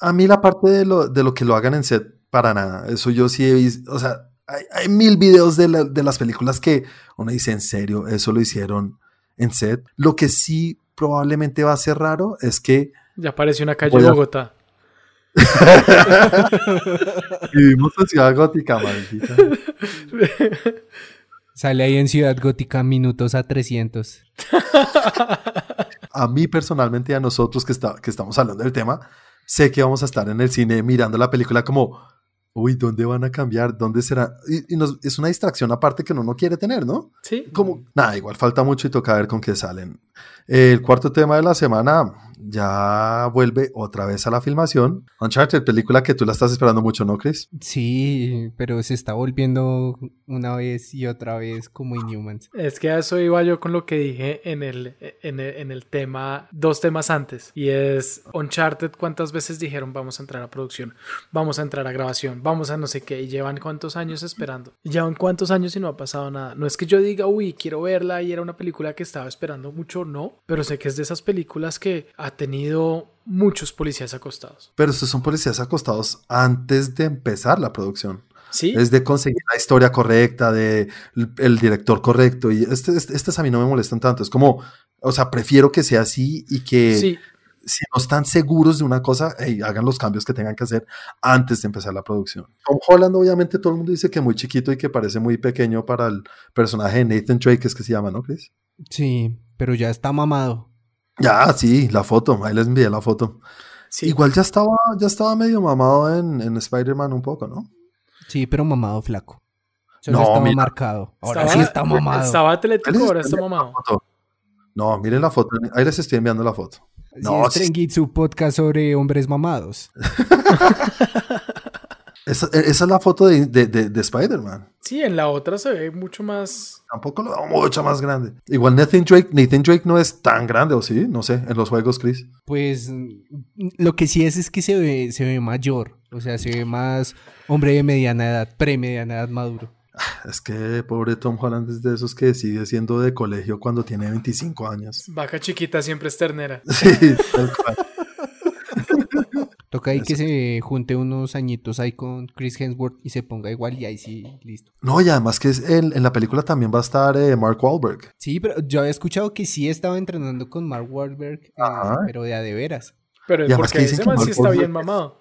A mí la parte de lo, de lo que lo hagan en set, para nada. Eso yo sí he visto, o sea, hay, hay mil videos de, la- de las películas que uno dice, en serio, eso lo hicieron en set. Lo que sí probablemente va a ser raro es que Ya apareció una calle de Bogotá. vivimos en Ciudad Gótica, maldita. Sale ahí en Ciudad Gótica minutos a 300. A mí personalmente, y a nosotros que, está, que estamos hablando del tema, sé que vamos a estar en el cine mirando la película como, uy, ¿dónde van a cambiar? ¿Dónde será? Y, y nos- es una distracción aparte que uno no quiere tener, ¿no? Sí, Como, nada, igual falta mucho y toca ver con qué salen. El cuarto tema de la semana ya vuelve otra vez a la filmación. Uncharted, película que tú la estás esperando mucho, ¿no, Chris? Sí, pero se está volviendo una vez y otra vez como Inhumans. Es que a eso iba yo con lo que dije en el, en el, en el tema, dos temas antes. Y es Uncharted, ¿cuántas veces dijeron vamos a entrar a producción? Vamos a entrar a grabación, vamos a no sé qué. Y llevan cuántos años esperando. Y llevan cuántos años y no ha pasado nada. No es que yo diga, uy, quiero verla y era una película que estaba esperando mucho, no. Pero sé que es de esas películas que ha tenido muchos policías acostados. Pero estos son policías acostados antes de empezar la producción. Sí, Es de conseguir la historia correcta, de el, el director correcto. Y este, este- estas a mí no me molestan tanto. Es como, o sea, prefiero que sea así y que sí. si no están seguros de una cosa, hey, hagan los cambios que tengan que hacer antes de empezar la producción. Tom Holland, obviamente, todo el mundo dice que muy chiquito y que parece muy pequeño para el personaje de Nathan Drake, es que se llama, ¿no, Chris? Sí, pero ya está mamado. Ya, sí, la foto, ahí les envié la foto. sí. Igual ya estaba, ya estaba medio mamado en, en Spider-Man un poco, ¿no? Sí, pero mamado flaco. Solo No, estaba mira. marcado. Ahora Estaba- sí está mamado. Estaba atlético, ahora está mamado. No, miren la foto, ahí les estoy enviando la foto. Sí, No, es sí. Trenguitsu podcast sobre hombres mamados. Esa, esa es la foto de, de- de- de Spider-Man. Sí, en la otra se ve mucho más Tampoco lo veo mucho más grande. Igual Nathan Drake, Nathan Drake no es tan grande, ¿o sí? No sé, en los juegos, Chris. Pues lo que sí es es que se ve, se ve mayor. O sea, se ve más hombre de mediana edad, pre-mediana edad maduro. Es que pobre Tom Holland es de esos que sigue siendo de colegio cuando tiene 25 años. Vaca chiquita siempre es ternera. Sí, tal cual. Toca ahí que se junte unos añitos ahí con Chris Hemsworth y se ponga igual y ahí sí, listo. No, y además que es en, en la película también va a estar eh, Mark Wahlberg. Sí, pero yo había escuchado que sí estaba entrenando con Mark Wahlberg, eh, pero de a de veras. Pero es porque ese que man sí está Wahlberg bien es- mamado.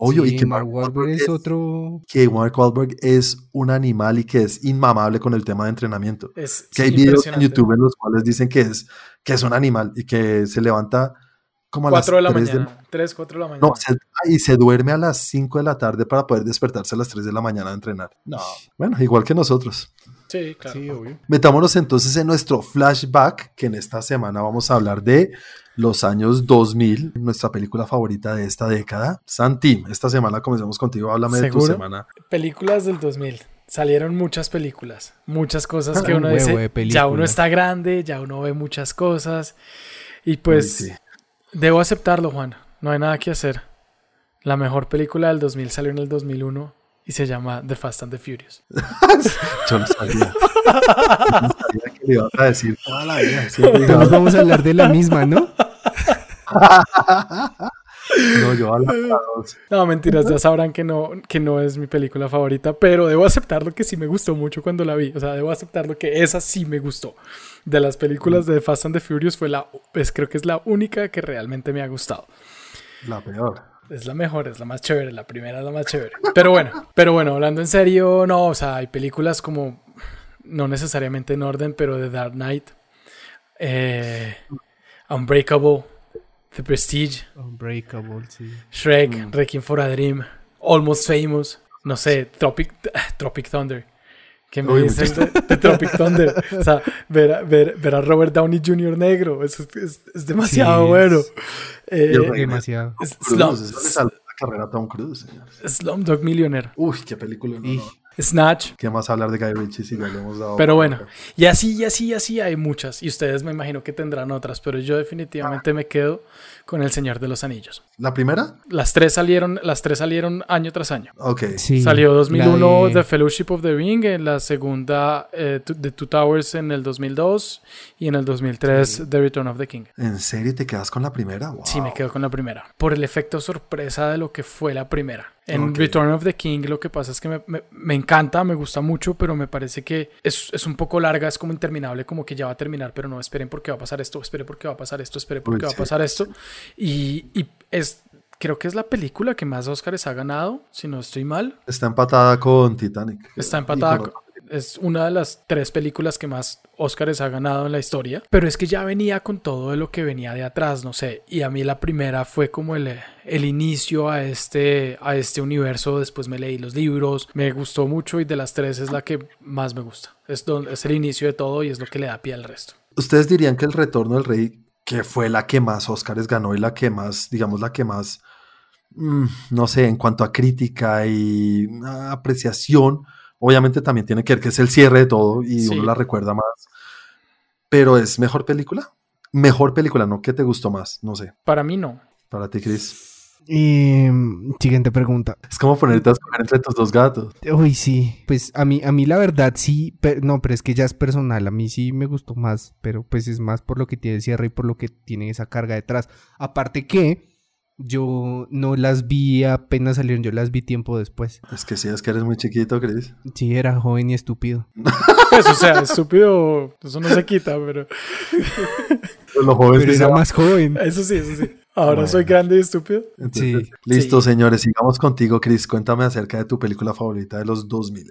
Obvio, Sí, y que Mark Wahlberg es otro... que Mark Wahlberg es un animal y que es inmamable con el tema de entrenamiento. Es Que hay videos en. YouTube en los cuales dicen que es, que es un animal y que se levanta como a las 4 de la 3 de mañana. 3, 4 de la mañana. No, se- y se duerme a las 5 de la tarde para poder despertarse a las 3 de la mañana a entrenar. No. Bueno, igual que nosotros. Sí, claro. Sí, obvio. Metámonos entonces en nuestro flashback, que en esta semana vamos a hablar de los años 2000, nuestra película favorita de esta década. Santi, esta semana comenzamos contigo, háblame de tu semana. Películas del 2000. Salieron muchas películas. Muchas cosas que Un uno dice. Ya uno está grande, ya uno ve muchas cosas. Y pues sí. Debo aceptarlo, Juan. No hay nada que hacer. La mejor película del 2000 salió en el 2001 y se llama The Fast and the Furious. Yo no sabía. Yo no sabía que le ibas a decir toda la vida. Siempre vamos a hablar de la misma, ¿no? No, yo a dos. No, mentiras, ya sabrán que no, que no es mi película favorita, pero debo aceptarlo que sí me gustó mucho cuando la vi. O sea, debo aceptarlo que esa sí me gustó. De las películas de Fast and the Furious fue la, pues creo que es la única que realmente me ha gustado. La peor. Es la mejor, es la más chévere, la primera es la más chévere. Pero bueno, pero bueno, hablando en serio, no, o sea, hay películas como, no necesariamente en orden, pero The Dark Knight, eh, Unbreakable, The Prestige, Unbreakable, sí. Shrek, Requiem for a Dream, Almost Famous, no sé, Tropic, Tropic Thunder. ¿Qué me Uy, dicen de, de Tropic Thunder? O sea, ver a, ver, ver a Robert Downey Jr. negro, eso es, es- es demasiado Sí, bueno. es- Eh. Demasiado. Slum- eso le salvó la carrera a Tom Cruise, señores. Slumdog Millionaire. Uy, qué película. no, no. Snatch. ¿Qué más hablar de Guy Ritchie si ya le hemos dado? Pero bueno, y así, y así, y así hay muchas. Y ustedes me imagino que tendrán otras, pero yo definitivamente me quedo con El Señor de los Anillos. ¿La primera? Las tres salieron, las tres salieron año tras año. Ok. Sí, Salió 2001 la de- The Fellowship of the Ring, en la segunda eh, The Two Towers en el 2002 y en el 2003 The Return of the King. ¿En serio te quedas con la primera? Wow. Sí, me quedo con la primera. Por el efecto sorpresa de lo que fue la primera. En Ok. Return of the King lo que pasa es que me, me- me encanta, me gusta mucho, pero me parece que es, es un poco larga, es como interminable, como que ya va a terminar, pero no, esperen porque va a pasar esto, esperen porque va a pasar esto, esperen porque Uy, va a sí. pasar esto. Y, y es, creo que es la película que más Oscars ha ganado, si no estoy mal. Está empatada con Titanic. Está empatada. con- Es una de las tres películas que más Oscars ha ganado en la historia. Pero es que ya venía con todo de lo que venía de atrás, no sé. Y a mí la primera fue como el, el inicio a este, a este universo. Después me leí los libros. Me gustó mucho y de las tres es la que más me gusta. Es, donde, es el inicio de todo y es lo que le da pie al resto. ¿Ustedes dirían que El Retorno del Rey, que fue la que más Oscars ganó y la que más, digamos, la que más, mm, no sé, en cuanto a crítica y apreciación, obviamente también tiene que ver que es el cierre de todo y Sí. uno la recuerda más. Pero es mejor película. Mejor película, ¿no? ¿Qué te gustó más? No sé. Para mí no. Para ti, Chris. Eh, siguiente pregunta. Es como ponerte a escoger entre tus dos gatos. Uy, sí. Pues a mí, a mí la verdad sí, pero, no, pero es que ya es personal. A mí sí me gustó más, pero pues es más por lo que tiene el cierre y por lo que tiene esa carga detrás. Aparte que yo no las vi apenas salieron, yo las vi tiempo después. Es que sí, es que eres muy chiquito, Chris. Sí, era joven y estúpido. Pues, o sea, estúpido, eso no se quita, pero Los jóvenes Pero era más joven. eso sí, eso sí. Ahora Bueno. soy grande y estúpido. Entonces, Sí. Listo, Sí. señores, sigamos contigo, Chris. Cuéntame acerca de tu película favorita de los 2000.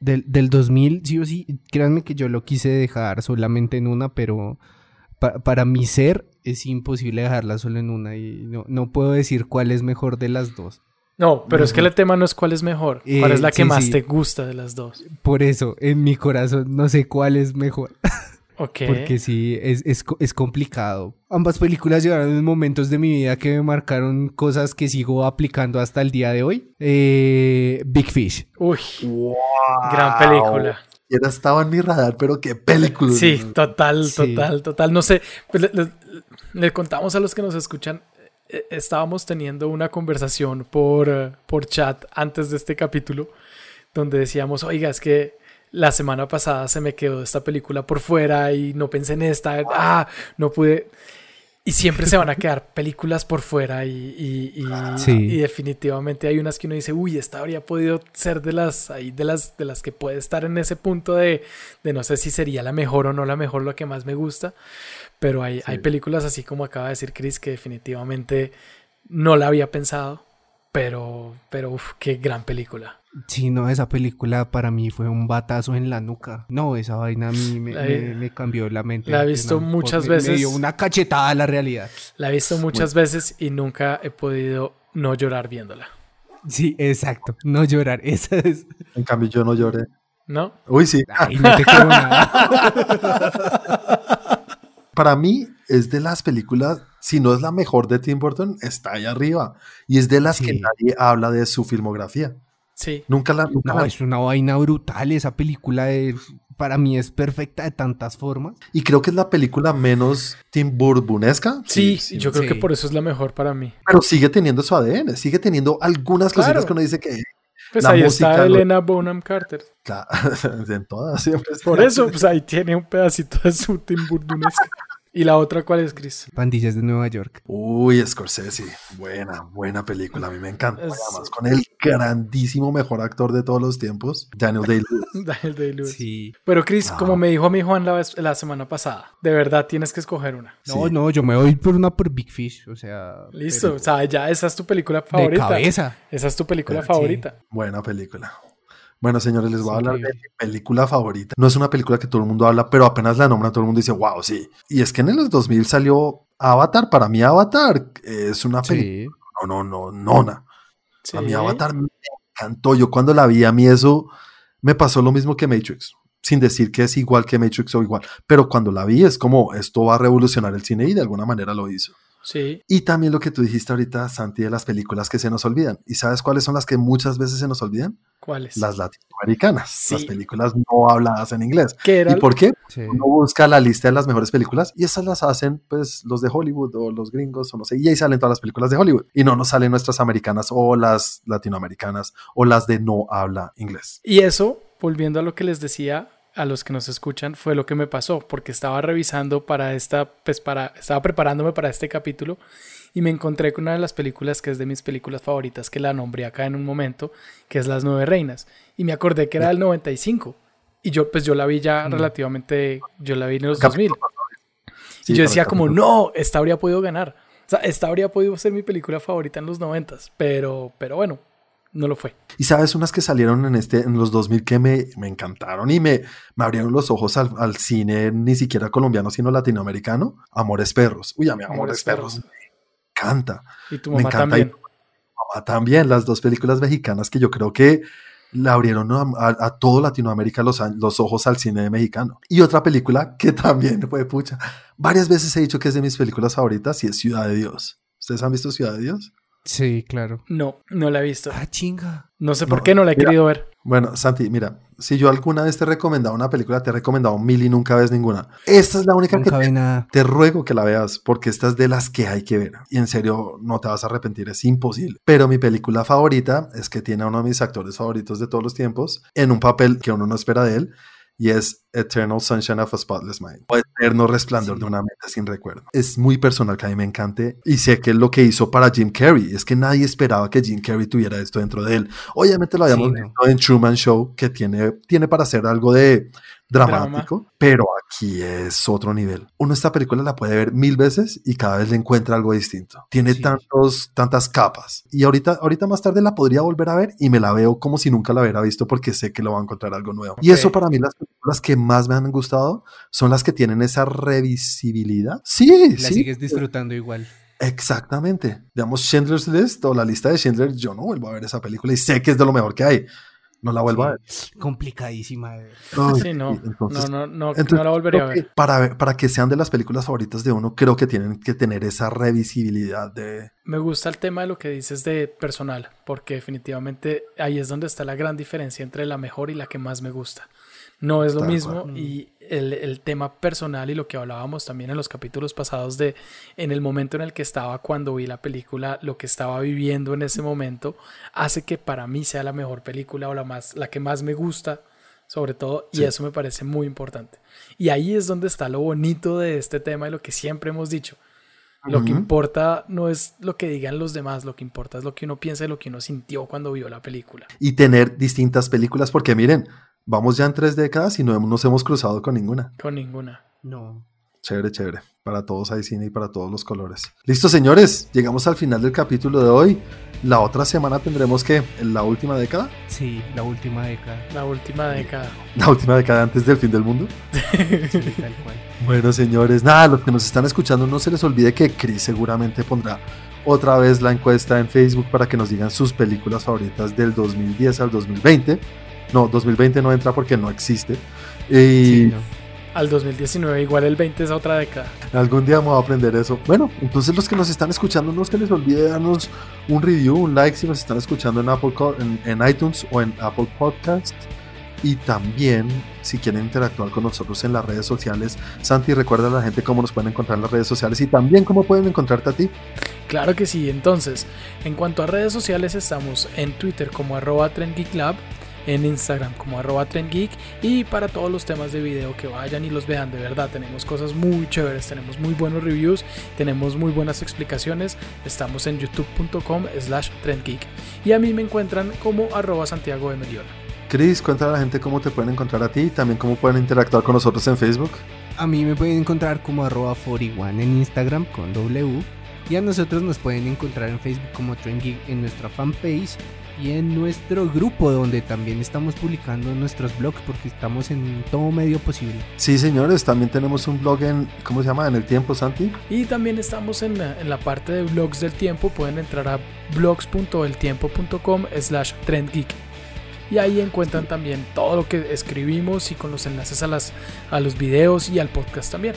Del, del 2000, sí o sí, créanme que yo lo quise dejar solamente en una, pero pa- para mi ser es imposible dejarla solo en una y no, no puedo decir cuál es mejor de las dos. No, pero es que el tema no es cuál es mejor, cuál Eh, es la que sí, más sí. te gusta de las dos. Por eso, en mi corazón, no sé cuál es mejor. Porque sí, es, es, es complicado. Ambas películas llegaron en momentos de mi vida que me marcaron cosas que sigo aplicando hasta el día de hoy. Eh, Big Fish. Uy, ¡Wow! gran película. Era estaba en mi radar, pero qué película. Sí, total, Sí. total, total. No sé, pues le, le- le contamos a los que nos escuchan. eh, Estábamos teniendo una conversación por, por chat antes de este capítulo donde decíamos, oiga, es que la semana pasada se me quedó esta película por fuera y no pensé en esta, ah, no pude. Y siempre se van a quedar películas por fuera y, y- y- Sí. y definitivamente hay unas que uno dice, uy, esta habría podido ser de las, ahí de las, de las que puede estar en ese punto de, de no sé si sería la mejor o no la mejor, lo que más me gusta, pero hay, hay películas así como acaba de decir Chris que definitivamente no la había pensado, pero, pero uf, qué gran película. Sí, no, esa película para mí fue un batazo en la nuca. No, esa vaina a mí me, me- me cambió la mente. la he visto una muchas veces. Me dio una cachetada a la realidad. La he visto muchas veces y nunca he podido no llorar viéndola, Sí, exacto. No llorar, esa es. En cambio, yo no lloré. ¿no? Uy, sí. Ay, no te creo nada. Para mí es de las películas, si no es la mejor de Tim Burton, está ahí arriba. Y es de las que Sí. nadie habla de su filmografía. Sí. Nunca la. nunca No, la- es una vaina brutal. Esa película es- para mí es perfecta de tantas formas. Y creo que es la película menos Tim Burtonesca. Sí, yo creo que sí. por eso es la mejor para mí. Pero sigue teniendo su ADN, sigue teniendo algunas Claro. cositas que uno dice que. Pues La ahí música, está lo- Elena Bonham Carter. Claro, en todas siempre está. Por eso, pues ahí tiene un pedacito de su Tim Burtonesca. ¿Y la otra cuál es, Chris? Pandillas de Nueva York. Uy, Scorsese, buena, buena película, a mí me encanta. Es- Además, con el grandísimo mejor actor de todos los tiempos, Daniel Day-Lewis. Daniel Day-Lewis. Sí. Pero Chris, Ah. como me dijo a mi Juan la, vez- la semana pasada, de verdad tienes que escoger una. No, Sí. no, yo me voy por una por Big Fish. O sea. Listo, pero o sea, ya esa es tu película De favorita. cabeza. Esa es tu película Pero sí. favorita. Buena película. Bueno, señores, les voy a hablar de mi película favorita. No es una película que todo el mundo habla, pero apenas la nombra todo el mundo dice, wow, sí. Y es que en los 2000 salió Avatar. Para mí Avatar es una película. Sí. No, no, no, nona. A mí Sí. Avatar me encantó. Yo cuando la vi, a mí eso me pasó lo mismo que Matrix. sin decir que es igual que Matrix o igual, pero cuando la vi es como esto va a revolucionar el cine y de alguna manera lo hizo. Sí. Y también lo que tú dijiste ahorita, Santi, de las películas que se nos olvidan. ¿Y sabes cuáles son las que muchas veces se nos olvidan? ¿Cuáles? Las latinoamericanas, Sí. las películas no habladas en inglés. ¿Qué era? ¿Y por qué? Sí. Uno busca la lista de las mejores películas y esas las hacen pues los de Hollywood o los gringos o no sé, y ahí salen todas las películas de Hollywood y no nos salen nuestras americanas o las latinoamericanas o las de no habla inglés. Y eso, volviendo a lo que les decía a los que nos escuchan, fue lo que me pasó, porque estaba revisando para esta, pues para, estaba preparándome para este capítulo y me encontré con una de las películas que es de mis películas favoritas, que la nombré acá en un momento, que es Las Nueve Reinas. Y me acordé que era del 95. Y yo, pues yo la vi ya relativamente, yo la vi en los 2000. Sí, y yo decía como, capítulo. no, esta habría podido ganar. O sea, esta habría podido ser mi película favorita en los 90, pero, pero bueno, no lo fue. Y sabes, unas que salieron en, este, en los 2000 que me, me encantaron y me, me abrieron los ojos al, al cine, ni siquiera colombiano, sino latinoamericano. Amores Perros. Uy, a mí Amores, Amores Perros. Perros. Me encanta. Y tu Me mamá encanta también. Mamá también, las dos películas mexicanas que yo creo que le abrieron a, a- a todo Latinoamérica los, los ojos al cine mexicano. Y otra película que también fue pucha. Varias veces he dicho que es de mis películas favoritas y es Ciudad de Dios. ¿Ustedes han visto Ciudad de Dios? Sí, claro. No, no la he visto. Ah, chinga. No sé por No, qué no la he mira. querido ver. Bueno, Santi, mira, si yo alguna vez te he recomendado una película, te he recomendado mil y nunca ves ninguna. Esta es la única Nunca que ve nada. te ruego que la veas porque esta es de las que hay que ver. Y en serio, no te vas a arrepentir, es imposible. Pero mi película favorita es que tiene a uno de mis actores favoritos de todos los tiempos en un papel que uno no espera de él. Y es Eternal Sunshine of a Spotless Mind. O Eterno Resplandor Sí. de una mente sin recuerdo. Es muy personal que a mí me encante. Y sé que es lo que hizo para Jim Carrey. Es que nadie esperaba que Jim Carrey tuviera esto dentro de él. Obviamente lo habíamos Sí, no. visto en Truman Show, que tiene, tiene para hacer algo de dramático, pero aquí es otro nivel. Uno esta película la puede ver mil veces y cada vez le encuentra algo distinto. Tiene Sí. tantos, tantas capas. Y ahorita, ahorita más tarde la podría volver a ver y me la veo como si nunca la hubiera visto porque sé que lo va a encontrar algo nuevo. Y eso para mí las películas que más me han gustado son las que tienen esa revisibilidad. Sí, La sí. sigues disfrutando igual. Exactamente. Digamos, Schindler's List o la lista de Schindler, yo no vuelvo a ver esa película y sé que es de lo mejor que hay. No la vuelvo a ver. Complicadísima de ver. Ay, Sí, no. entonces- no, no, no, entonces, no la volvería a ver. Para, ver- para que sean de las películas favoritas de uno, creo que tienen que tener esa revisibilidad de... Me gusta el tema de lo que dices de personal, porque definitivamente ahí es donde está la gran diferencia entre la mejor y la que más me gusta. No es lo Tal mismo cual. y el, el tema personal y lo que hablábamos también en los capítulos pasados de en el momento en el que estaba cuando vi la película, lo que estaba viviendo en ese momento, hace que para mí sea la mejor película o la, más, la que más me gusta, sobre todo, y Sí. eso me parece muy importante. Y ahí es donde está lo bonito de este tema y lo que siempre hemos dicho. Lo que importa no es lo que digan los demás, lo que importa es lo que uno piensa y lo que uno sintió cuando vio la película. Y tener distintas películas, porque miren, vamos ya en tres décadas y no hemos- nos hemos cruzado con ninguna. Con ninguna. No. Chévere, chévere. Para todos hay cine y para todos los colores. Listo, señores. Llegamos al final del capítulo de hoy. La otra semana tendremos que la última década. Sí, la última década. La última década. La última década antes del fin del mundo. Sí, tal cual. Bueno, señores, nada, los que nos están escuchando, no se les olvide que Chris seguramente pondrá otra vez la encuesta en Facebook para que nos digan sus películas favoritas del 2010 al 2020. No, 2020 no entra porque no existe. Y Sí, no. Al 2019, igual el 20 es otra década. algún día vamos a aprender eso. Bueno, entonces los que nos están escuchando, no se les olvide darnos un review, un like si nos están escuchando en, Apple, en, en iTunes o en Apple Podcast. Y también, si quieren interactuar con nosotros en las redes sociales, Santi, recuerda a la gente cómo nos pueden encontrar en las redes sociales y también cómo pueden encontrarte a ti. Claro que sí. Entonces, en cuanto a redes sociales, estamos en Twitter como arroba en Instagram como arroba trendgeek y para todos los temas de video que vayan y los vean, de verdad, tenemos cosas muy chéveres, tenemos muy buenos reviews, tenemos muy buenas explicaciones, estamos en youtube.com slash trendgeek y a mí me encuentran como arroba Santiago de Meliola. Chris, cuéntale a la gente cómo te pueden encontrar a ti y también cómo pueden interactuar con nosotros en Facebook. A mí me pueden encontrar como arroba 41 en Instagram con W. Y a nosotros nos pueden encontrar en Facebook como Trend Geek en nuestra fanpage y en nuestro grupo donde también estamos publicando nuestros blogs porque estamos en todo medio posible. Sí, señores, también tenemos un blog en, ¿cómo se llama? En el tiempo, Santi. Y también estamos en la, en la parte de blogs del tiempo. Pueden entrar a blogs.eltiempo.com slash trendgeek. y ahí encuentran también todo lo que escribimos y con los enlaces a, las, a los videos y al podcast también.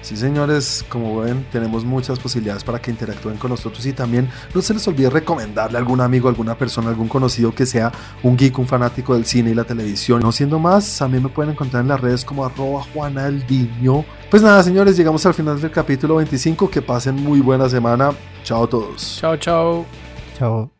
Sí, señores, como ven, tenemos muchas posibilidades para que interactúen con nosotros y también no se les olvide recomendarle a algún amigo, alguna persona, algún conocido que sea un geek, un fanático del cine y la televisión. No siendo más, a mí me pueden encontrar en las redes como arroba juanaldiño. Pues nada, señores, llegamos al final del capítulo 25. Que pasen muy buena semana. Chao a todos. Chao, chao. Chao.